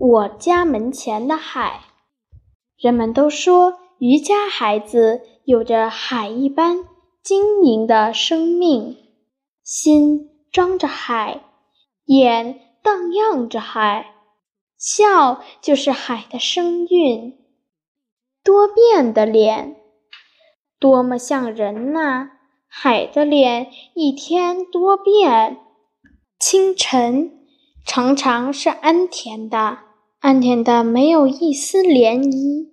我家门前的海，人们都说渔家孩子有着海一般晶莹的生命，心装着海，眼荡漾着海，笑就是海的声韵。多变的脸，多么像人呐！海的脸一天多变，清晨常常是安甜的。安甜的没有一丝涟漪，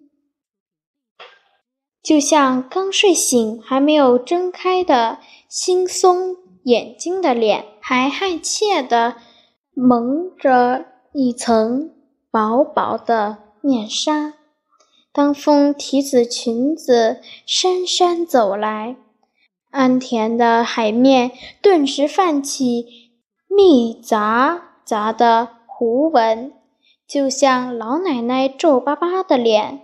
就像刚睡醒还没有睁开的惺忪眼睛的脸，还害怯的蒙着一层薄薄的面纱。当风提着裙子姗姗走来，安田的海面顿时泛起密匝匝的弧纹。就像老奶奶皱巴巴的脸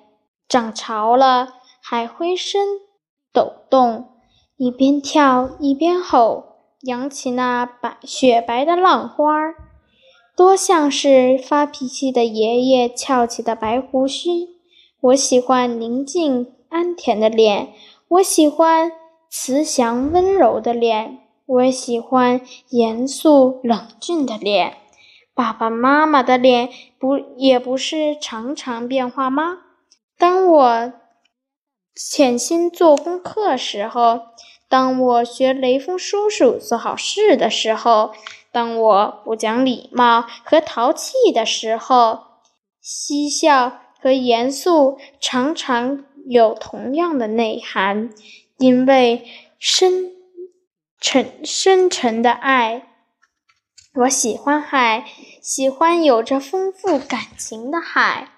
涨潮了，还挥身抖动，一边跳一边吼，扬起那白雪白的浪花儿，多像是发脾气的爷爷翘起的白胡须。我喜欢宁静安恬的脸，我喜欢慈祥温柔的脸，我喜欢严肃冷峻的脸。爸爸妈妈的脸不也不是常常变化吗？当我潜心做功课时候，当我学雷锋叔叔做好事的时候，当我不讲礼貌和淘气的时候，嬉笑和严肃常常有同样的内涵，因为深沉深沉的爱。我喜欢海，喜欢有着丰富感情的海。